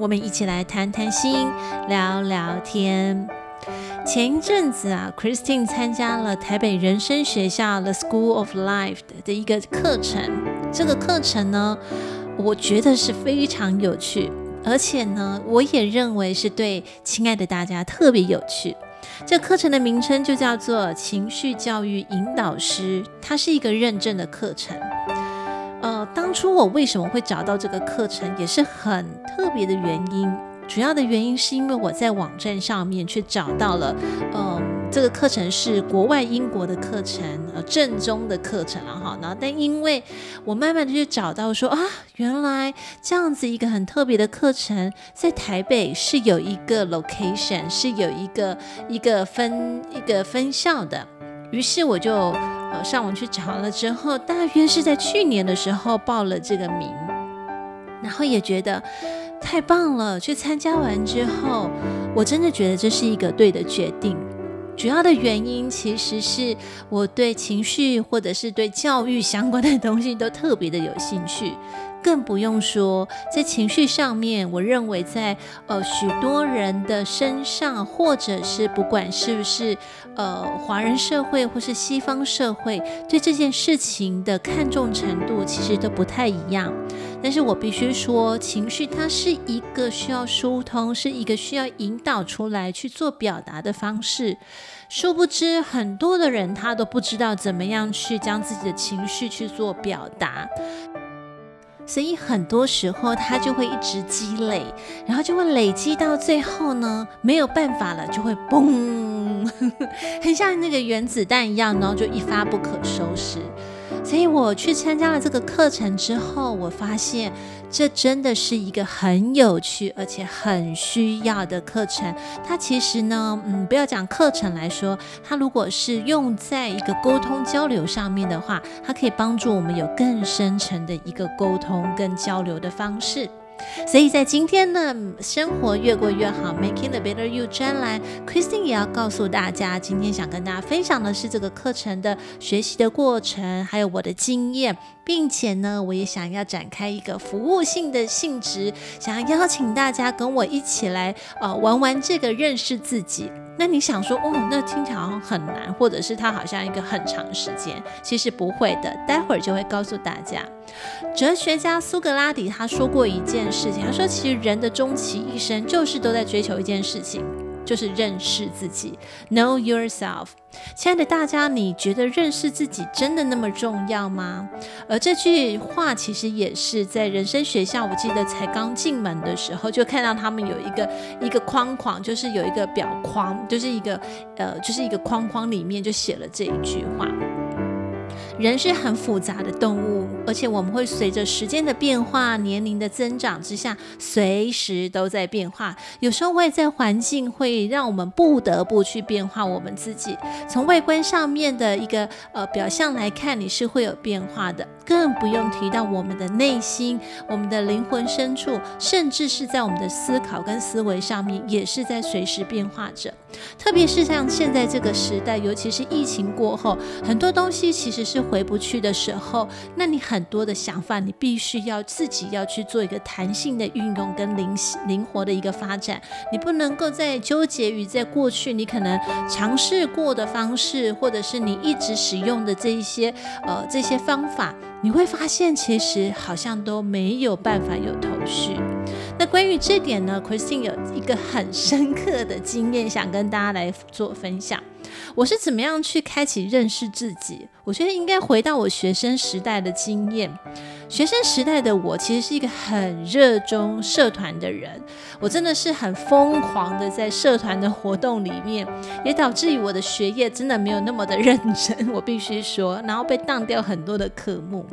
我们一起来谈谈心，聊聊天。前一阵子啊，Christine 参加了台北人生学校 The School of Life 的一个课程。这个课程呢，我觉得是非常有趣，而且呢，我也认为是对亲爱的大家特别有趣。这课程的名称就叫做情绪教育引导师，它是一个认证的课程。当初我为什么会找到这个课程，也是很特别的原因。主要的原因是因为我在网站上面去找到了，嗯、这个课程是国外英国的课程，呃，正宗的课程了哈。然后，但因为我慢慢的去找到说啊，原来这样子一个很特别的课程，在台北是有一个 location，是有一个一个分一个分校的。于是我就呃上网去找了之后，大约是在去年的时候报了这个名，然后也觉得太棒了。去参加完之后，我真的觉得这是一个对的决定。主要的原因其实是我对情绪或者是对教育相关的东西都特别的有兴趣。更不用说在情绪上面，我认为在呃许多人的身上，或者是不管是不是呃华人社会或是西方社会，对这件事情的看重程度其实都不太一样。但是我必须说，情绪它是一个需要疏通，是一个需要引导出来去做表达的方式。殊不知，很多的人他都不知道怎么样去将自己的情绪去做表达。所以很多时候，它就会一直积累，然后就会累积到最后呢，没有办法了，就会嘣，很像那个原子弹一样，然后就一发不可收拾。所以我去参加了这个课程之后，我发现这真的是一个很有趣而且很需要的课程。它其实呢，嗯，不要讲课程来说，它如果是用在一个沟通交流上面的话，它可以帮助我们有更深层的一个沟通跟交流的方式。所以在今天呢生活越过越好，Making the Better You 专栏，Christine 也要告诉大家，今天想跟大家分享的是这个课程的学习的过程，还有我的经验，并且呢，我也想要展开一个服务性的性质，想要邀请大家跟我一起来呃玩玩这个认识自己。那你想说，哦，那听起来好像很难，或者是它好像一个很长时间，其实不会的，待会儿就会告诉大家。哲学家苏格拉底他说过一件事情，他说其实人的终其一生就是都在追求一件事情。就是认识自己，Know yourself。亲爱的大家，你觉得认识自己真的那么重要吗？而这句话其实也是在人生学校，我记得才刚进门的时候就看到他们有一个一个框框，就是有一个表框，就是一个呃，就是一个框框里面就写了这一句话。人是很复杂的动物，而且我们会随着时间的变化、年龄的增长之下，随时都在变化。有时候外在环境会让我们不得不去变化我们自己。从外观上面的一个呃表象来看，你是会有变化的。更不用提到我们的内心、我们的灵魂深处，甚至是在我们的思考跟思维上面，也是在随时变化着。特别是像现在这个时代，尤其是疫情过后，很多东西其实是回不去的时候，那你很多的想法，你必须要自己要去做一个弹性的运用跟灵灵活的一个发展。你不能够再纠结于在过去你可能尝试过的方式，或者是你一直使用的这一些呃这些方法。你会发现，其实好像都没有办法有头绪。那关于这点呢，Christine 有一个很深刻的经验，想跟大家来做分享。我是怎么样去开启认识自己？我觉得应该回到我学生时代的经验。学生时代的我，其实是一个很热衷社团的人。我真的是很疯狂的在社团的活动里面，也导致于我的学业真的没有那么的认真。我必须说，然后被当掉很多的科目。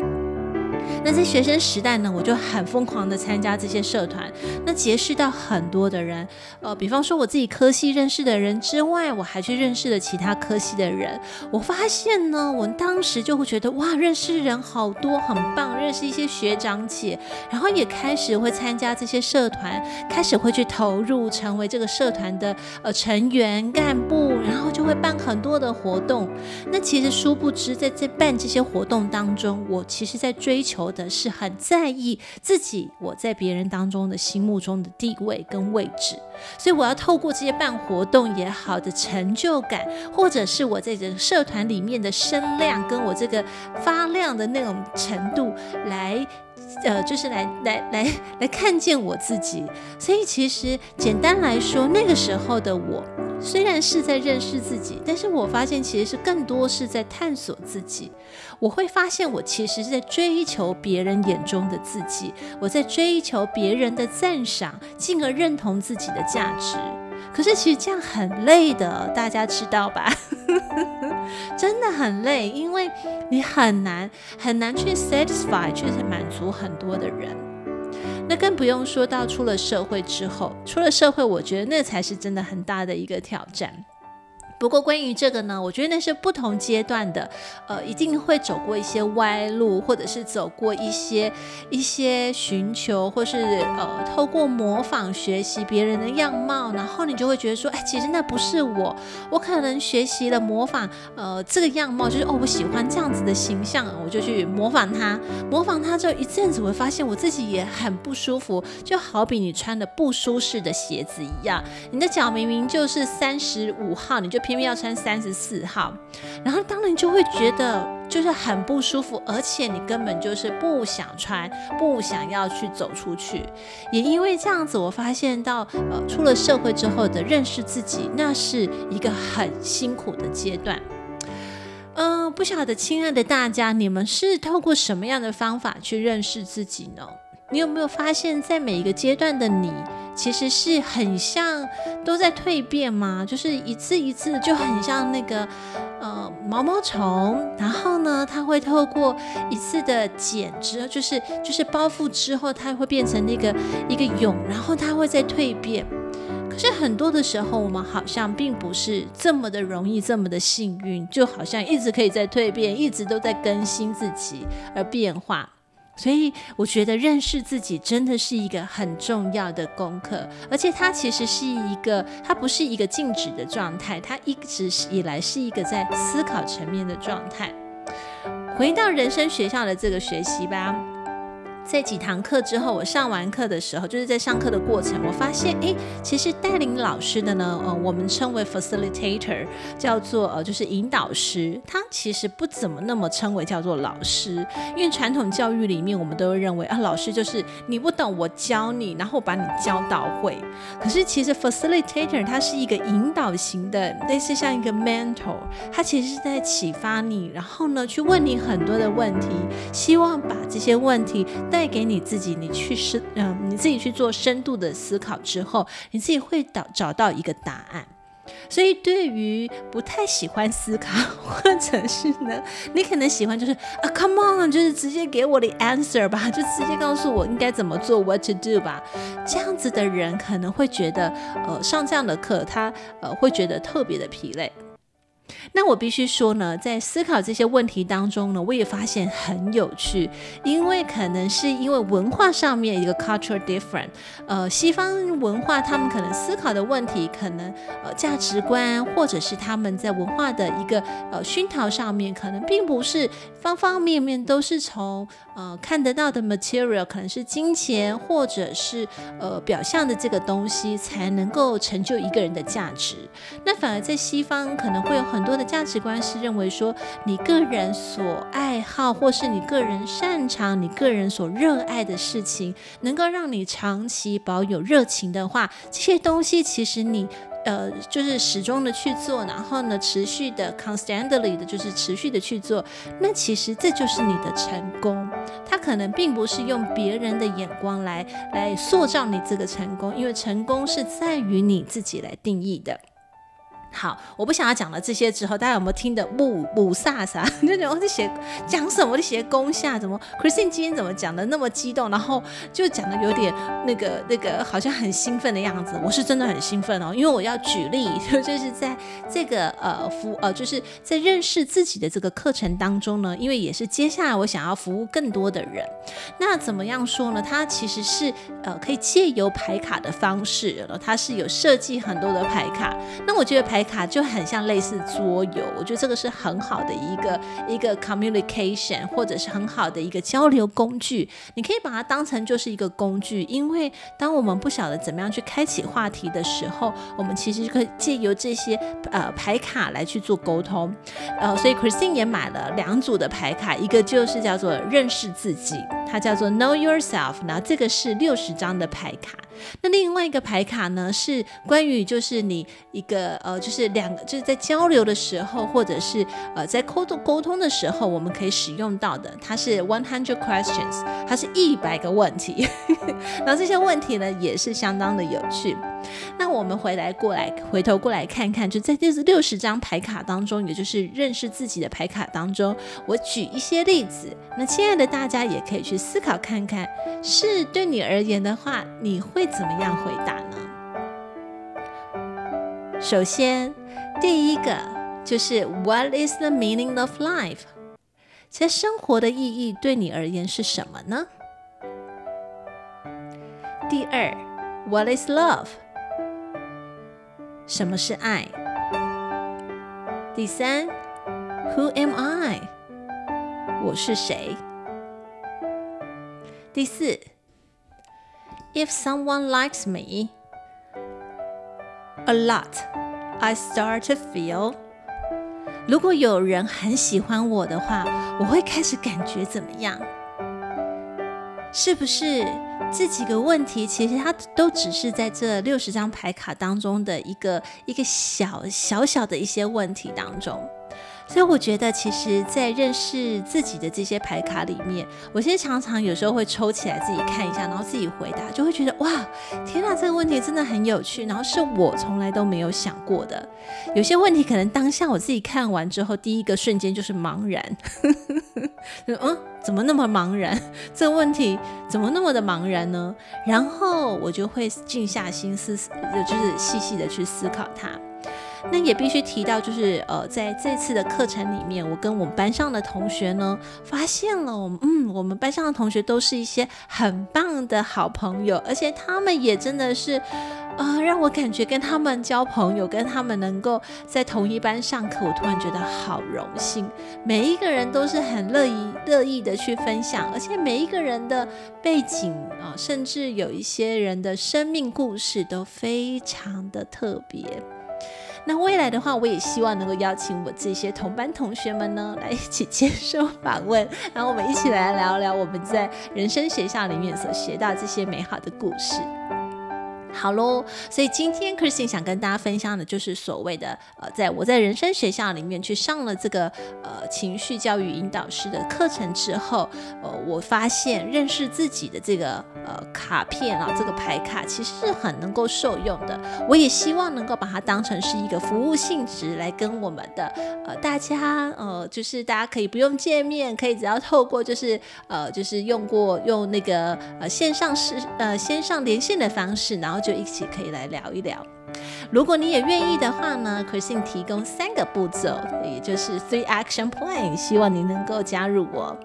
那在学生时代呢，我就很疯狂的参加这些社团，那结识到很多的人，呃，比方说我自己科系认识的人之外，我还去认识了其他科系的人。我发现呢，我当时就会觉得哇，认识人好多，很棒，认识一些学长姐，然后也开始会参加这些社团，开始会去投入，成为这个社团的呃成员干部，然后就会办很多的活动。那其实殊不知，在这办这些活动当中，我其实在追求求的是很在意自己，我在别人当中的心目中的地位跟位置，所以我要透过这些办活动也好的成就感，或者是我在这个社团里面的声量，跟我这个发亮的那种程度来。呃，就是来来来来看见我自己，所以其实简单来说，那个时候的我虽然是在认识自己，但是我发现其实是更多是在探索自己。我会发现我其实是在追求别人眼中的自己，我在追求别人的赞赏，进而认同自己的价值。可是其实这样很累的，大家知道吧？真的很累，因为你很难很难去 satisfy，去满足很多的人。那更不用说到出了社会之后，出了社会，我觉得那才是真的很大的一个挑战。不过关于这个呢，我觉得那是不同阶段的，呃，一定会走过一些歪路，或者是走过一些一些寻求，或是呃，透过模仿学习别人的样貌，然后你就会觉得说，哎，其实那不是我，我可能学习了模仿，呃，这个样貌就是哦，我喜欢这样子的形象，我就去模仿他，模仿他之后一阵子，我会发现我自己也很不舒服，就好比你穿的不舒适的鞋子一样，你的脚明明就是三十五号，你就。偏偏要穿三十四号，然后当然就会觉得就是很不舒服，而且你根本就是不想穿，不想要去走出去。也因为这样子，我发现到呃，出了社会之后的认识自己，那是一个很辛苦的阶段。嗯、不晓得亲爱的大家，你们是透过什么样的方法去认识自己呢？你有没有发现，在每一个阶段的你，其实是很像都在蜕变吗？就是一次一次就很像那个呃毛毛虫，然后呢，它会透过一次的茧织，就是就是包覆之后，它会变成那个一个蛹，然后它会再蜕变。可是很多的时候，我们好像并不是这么的容易，这么的幸运，就好像一直可以在蜕变，一直都在更新自己而变化。所以我觉得认识自己真的是一个很重要的功课，而且它其实是一个，它不是一个静止的状态，它一直以来是一个在思考层面的状态。回到人生学校的这个学习吧。在几堂课之后，我上完课的时候，就是在上课的过程，我发现，诶，其实带领老师的呢，呃，我们称为 facilitator，叫做呃，就是引导师，他其实不怎么那么称为叫做老师，因为传统教育里面，我们都认为啊，老师就是你不懂，我教你，然后把你教到会。可是其实 facilitator 它是一个引导型的，类似像一个 mentor，他其实是在启发你，然后呢，去问你很多的问题，希望把这些问题。带给你自己，你去深，嗯，你自己去做深度的思考之后，你自己会找找到一个答案。所以，对于不太喜欢思考，或者是呢，你可能喜欢就是啊，come on，就是直接给我的 answer 吧，就直接告诉我应该怎么做，what to do 吧。这样子的人可能会觉得，呃，上这样的课，他呃会觉得特别的疲累。那我必须说呢，在思考这些问题当中呢，我也发现很有趣，因为可能是因为文化上面一个 cultural different，呃，西方文化他们可能思考的问题，可能呃价值观或者是他们在文化的一个呃熏陶上面，可能并不是方方面面都是从呃看得到的 material，可能是金钱或者是呃表象的这个东西才能够成就一个人的价值。那反而在西方可能会有很很多的价值观是认为说，你个人所爱好，或是你个人擅长、你个人所热爱的事情，能够让你长期保有热情的话，这些东西其实你呃就是始终的去做，然后呢持续的 constantly 的就是持续的去做，那其实这就是你的成功。它可能并不是用别人的眼光来来塑造你这个成功，因为成功是在于你自己来定义的。好，我不想要讲了这些之后，大家有没有听得木木飒飒？就觉得我在写讲什么？我在写攻下怎么？Christine 今天怎么讲的那么激动？然后就讲的有点那个那个，好像很兴奋的样子。我是真的很兴奋哦，因为我要举例，就是在这个呃服呃，就是在认识自己的这个课程当中呢，因为也是接下来我想要服务更多的人。那怎么样说呢？它其实是呃可以借由排卡的方式，它是有设计很多的排卡。那我觉得牌。卡就很像类似桌游，我觉得这个是很好的一个一个 communication，或者是很好的一个交流工具。你可以把它当成就是一个工具，因为当我们不晓得怎么样去开启话题的时候，我们其实可以借由这些呃牌卡来去做沟通。呃，所以 Christine 也买了两组的牌卡，一个就是叫做认识自己，它叫做 Know Yourself，然后这个是六十张的牌卡。那另外一个牌卡呢，是关于就是你一个呃，就是两个就是在交流的时候，或者是呃在沟通沟通的时候，我们可以使用到的。它是 one hundred questions，它是一百个问题。然后这些问题呢，也是相当的有趣。那我们回来过来回头过来看看，就在这六十张牌卡当中，也就是认识自己的牌卡当中，我举一些例子。那亲爱的大家也可以去思考看看，是对你而言的话，你会怎么样回答呢？首先，第一个就是 What is the meaning of life？其实生活的意义对你而言是什么呢？第二，What is love？什么是爱？第三，Who am I？我是谁？第四，If someone likes me a lot, I start to feel。如果有人很喜欢我的话，我会开始感觉怎么样？是不是？这几个问题，其实它都只是在这六十张牌卡当中的一个一个小小小的一些问题当中。所以我觉得，其实，在认识自己的这些牌卡里面，我现在常常有时候会抽起来自己看一下，然后自己回答，就会觉得哇，天哪，这个问题真的很有趣，然后是我从来都没有想过的。有些问题可能当下我自己看完之后，第一个瞬间就是茫然，嗯，怎么那么茫然？这个问题怎么那么的茫然呢？然后我就会静下心思，就是细细的去思考它。那也必须提到，就是呃，在这次的课程里面，我跟我们班上的同学呢，发现了我们，嗯，我们班上的同学都是一些很棒的好朋友，而且他们也真的是，呃，让我感觉跟他们交朋友，跟他们能够在同一班上课，我突然觉得好荣幸。每一个人都是很乐意乐意的去分享，而且每一个人的背景啊，甚至有一些人的生命故事都非常的特别。那未来的话，我也希望能够邀请我这些同班同学们呢，来一起接受访问，然后我们一起来聊聊我们在人生学校里面所学到这些美好的故事。好喽，所以今天 Christine 想跟大家分享的就是所谓的呃，在我在人生学校里面去上了这个呃情绪教育引导师的课程之后，呃，我发现认识自己的这个呃卡片啊，这个牌卡其实是很能够受用的。我也希望能够把它当成是一个服务性质来跟我们的呃大家呃，就是大家可以不用见面，可以只要透过就是呃就是用过用那个呃线上是呃线上连线的方式，然后。就一起可以来聊一聊。如果你也愿意的话呢，Christine 提供三个步骤，也就是 three action plan，希望你能够加入我。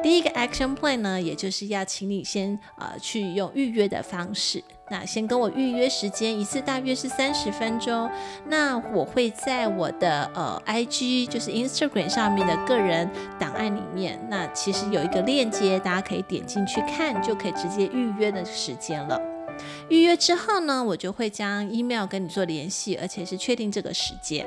第一个 action plan 呢，也就是要请你先呃去用预约的方式，那先跟我预约时间，一次大约是三十分钟。那我会在我的呃 IG，就是 Instagram 上面的个人档案里面，那其实有一个链接，大家可以点进去看，就可以直接预约的时间了。预约之后呢，我就会将 email 跟你做联系，而且是确定这个时间。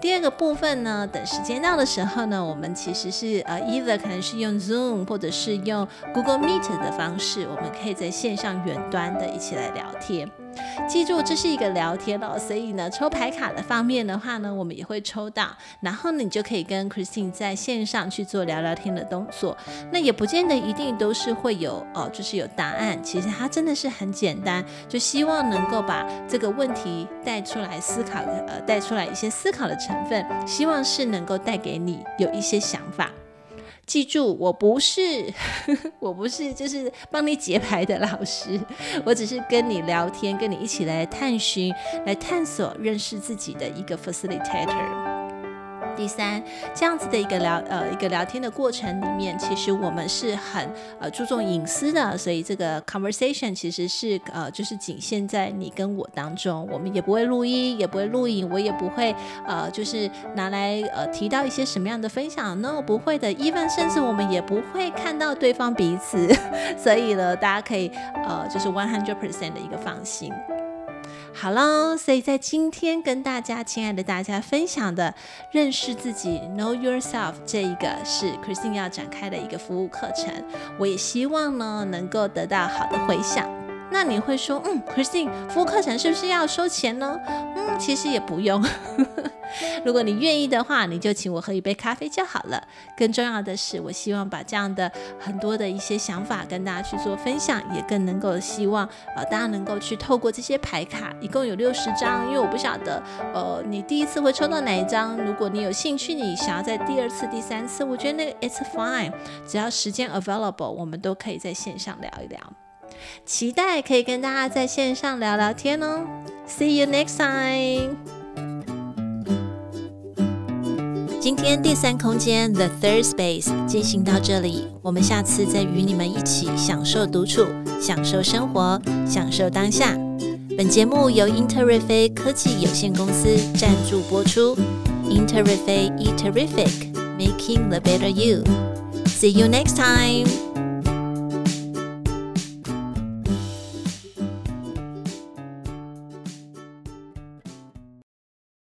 第二个部分呢，等时间到的时候呢，我们其实是呃，either 可能是用 Zoom 或者是用 Google Meet 的方式，我们可以在线上远端的一起来聊天。记住，这是一个聊天哦，所以呢，抽牌卡的方面的话呢，我们也会抽到，然后呢，你就可以跟 Christine 在线上去做聊聊天的动作。那也不见得一定都是会有哦，就是有答案。其实它真的是很简单，就希望能够把这个问题带出来思考，呃，带出来一些思考的成分，希望是能够带给你有一些想法。记住，我不是，我不是，就是帮你解牌的老师，我只是跟你聊天，跟你一起来探寻、来探索、认识自己的一个 facilitator。第三，这样子的一个聊呃一个聊天的过程里面，其实我们是很呃注重隐私的，所以这个 conversation 其实是呃就是仅限在你跟我当中，我们也不会录音，也不会录影，我也不会呃就是拿来呃提到一些什么样的分享，no 不会的，even 甚至我们也不会看到对方彼此，所以呢，大家可以呃就是 one hundred percent 的一个放心。好喽，所以在今天跟大家，亲爱的大家分享的认识自己 （Know Yourself） 这一个是 Christine 要展开的一个服务课程，我也希望呢能够得到好的回响。那你会说，嗯，Christine，服务课程是不是要收钱呢？嗯，其实也不用。如果你愿意的话，你就请我喝一杯咖啡就好了。更重要的是，我希望把这样的很多的一些想法跟大家去做分享，也更能够希望呃大家能够去透过这些牌卡，一共有六十张，因为我不晓得呃你第一次会抽到哪一张。如果你有兴趣，你想要在第二次、第三次，我觉得那个 it's fine，只要时间 available，我们都可以在线上聊一聊。期待可以跟大家在线上聊聊天哦。See you next time。今天第三空间 The Third Space 进行到这里，我们下次再与你们一起享受独处，享受生活，享受当下。本节目由英特瑞飞科技有限公司赞助播出。英特瑞飞 E Terrific，Making the Better You。See you next time。